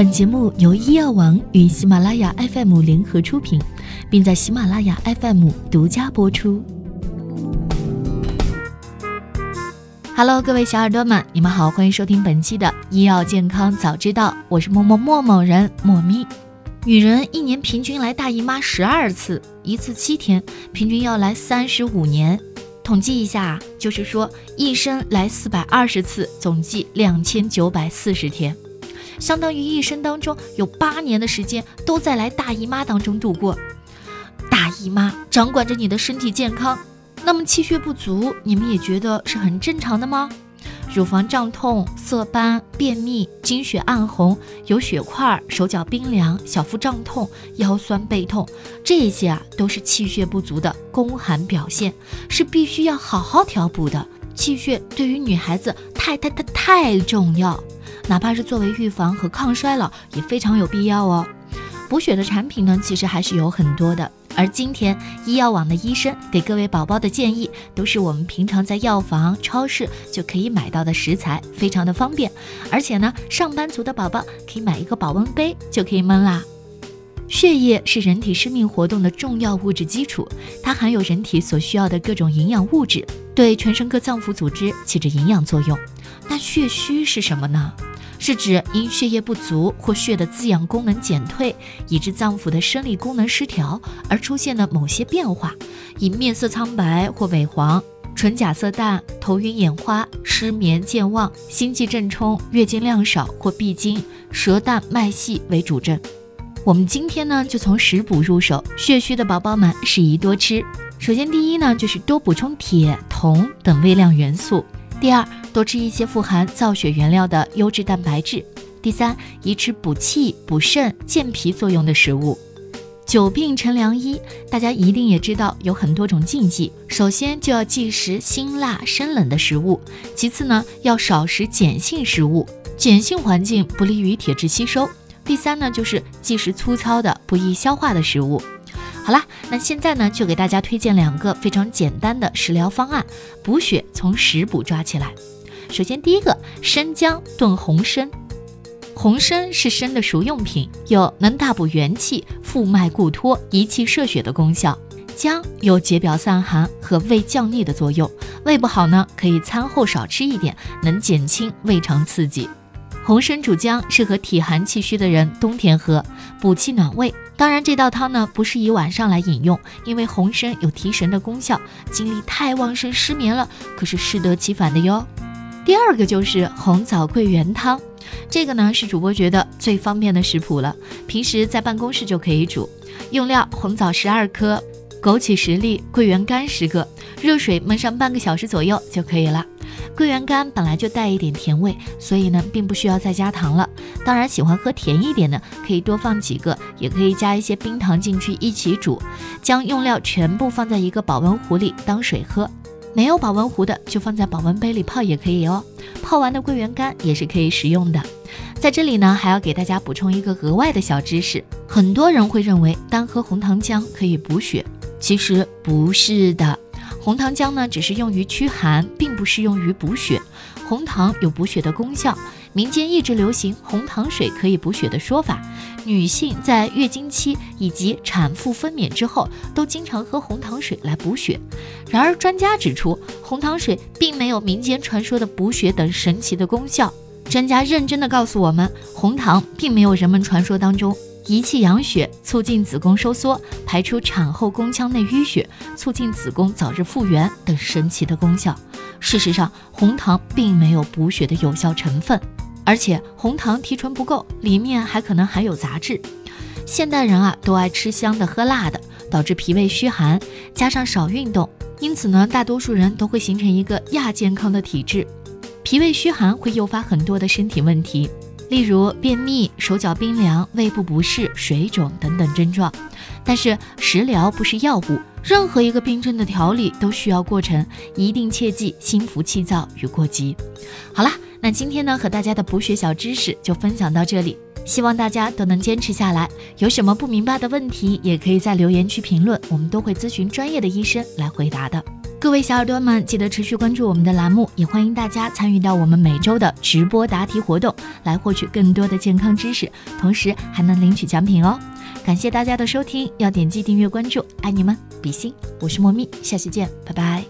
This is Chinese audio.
本节目由医药王与喜马拉雅 FM 联合出品，并在喜马拉雅 FM 独家播出。Hello，各位小耳朵们，你们好，欢迎收听本期的医药健康早知道，我是默默默某人莫咪。女人一年平均来大姨妈十二次，一次七天，平均要来三十五年。统计一下，就是说一生来四百二十次，总计两千九百四十天。相当于一生当中有八年的时间都在来大姨妈当中度过。大姨妈掌管着你的身体健康，那么气血不足，你们也觉得是很正常的吗？乳房胀痛、色斑、便秘、经血暗红、有血块、手脚冰凉、小腹胀痛、腰酸背痛，这些啊都是气血不足的宫寒表现，是必须要好好调补的。气血对于女孩子太太太太重要。哪怕是作为预防和抗衰老，也非常有必要哦。补血的产品呢，其实还是有很多的。而今天医药网的医生给各位宝宝的建议，都是我们平常在药房、超市就可以买到的食材，非常的方便。而且呢，上班族的宝宝可以买一个保温杯就可以焖啦。血液是人体生命活动的重要物质基础，它含有人体所需要的各种营养物质，对全身各脏腑组织起着营养作用。那血虚是什么呢？是指因血液不足或血的滋养功能减退，以致脏腑的生理功能失调而出现的某些变化，以面色苍白或萎黄、唇甲色淡、头晕眼花、失眠健忘、心悸正冲、月经量少或闭经、舌淡脉细为主症。我们今天呢就从食补入手，血虚的宝宝们适宜多吃。首先，第一呢就是多补充铁、铜等微量元素。第二，多吃一些富含造血原料的优质蛋白质。第三，宜吃补气、补肾、健脾作用的食物。久病成良医，大家一定也知道有很多种禁忌。首先就要忌食辛辣生冷的食物，其次呢要少食碱性食物，碱性环境不利于铁质吸收。第三呢就是忌食粗糙的、不易消化的食物。好啦，那现在呢，就给大家推荐两个非常简单的食疗方案，补血从食补抓起来。首先，第一个，生姜炖红参。红参是参的熟用品，有能大补元气、复脉固脱、益气摄血的功效。姜有解表散寒和胃降逆的作用，胃不好呢，可以餐后少吃一点，能减轻胃肠刺激。红参煮姜适合体寒气虚的人冬天喝，补气暖胃。当然，这道汤呢不适宜晚上来饮用，因为红参有提神的功效，精力太旺盛失眠了可是适得其反的哟。第二个就是红枣桂圆汤，这个呢是主播觉得最方便的食谱了，平时在办公室就可以煮。用料：红枣十二颗，枸杞十粒，桂圆干十个，热水焖上半个小时左右就可以了。桂圆干本来就带一点甜味，所以呢，并不需要再加糖了。当然，喜欢喝甜一点的，可以多放几个，也可以加一些冰糖进去一起煮。将用料全部放在一个保温壶里当水喝。没有保温壶的，就放在保温杯里泡也可以哦。泡完的桂圆干也是可以食用的。在这里呢，还要给大家补充一个额外的小知识：很多人会认为单喝红糖姜可以补血，其实不是的。红糖姜呢，只是用于驱寒，并不适用于补血。红糖有补血的功效，民间一直流行红糖水可以补血的说法。女性在月经期以及产妇分娩之后，都经常喝红糖水来补血。然而，专家指出，红糖水并没有民间传说的补血等神奇的功效。专家认真的告诉我们，红糖并没有人们传说当中。益气养血，促进子宫收缩，排出产后宫腔内淤血，促进子宫早日复原等神奇的功效。事实上，红糖并没有补血的有效成分，而且红糖提纯不够，里面还可能含有杂质。现代人啊，都爱吃香的喝辣的，导致脾胃虚寒，加上少运动，因此呢，大多数人都会形成一个亚健康的体质。脾胃虚寒会诱发很多的身体问题。例如便秘、手脚冰凉、胃部不适、水肿等等症状，但是食疗不是药物，任何一个病症的调理都需要过程，一定切记心浮气躁与过急。好啦，那今天呢和大家的补血小知识就分享到这里，希望大家都能坚持下来。有什么不明白的问题，也可以在留言区评论，我们都会咨询专业的医生来回答的。各位小耳朵们，记得持续关注我们的栏目，也欢迎大家参与到我们每周的直播答题活动，来获取更多的健康知识，同时还能领取奖品哦。感谢大家的收听，要点击订阅关注，爱你们，比心，我是莫咪，下期见，拜拜。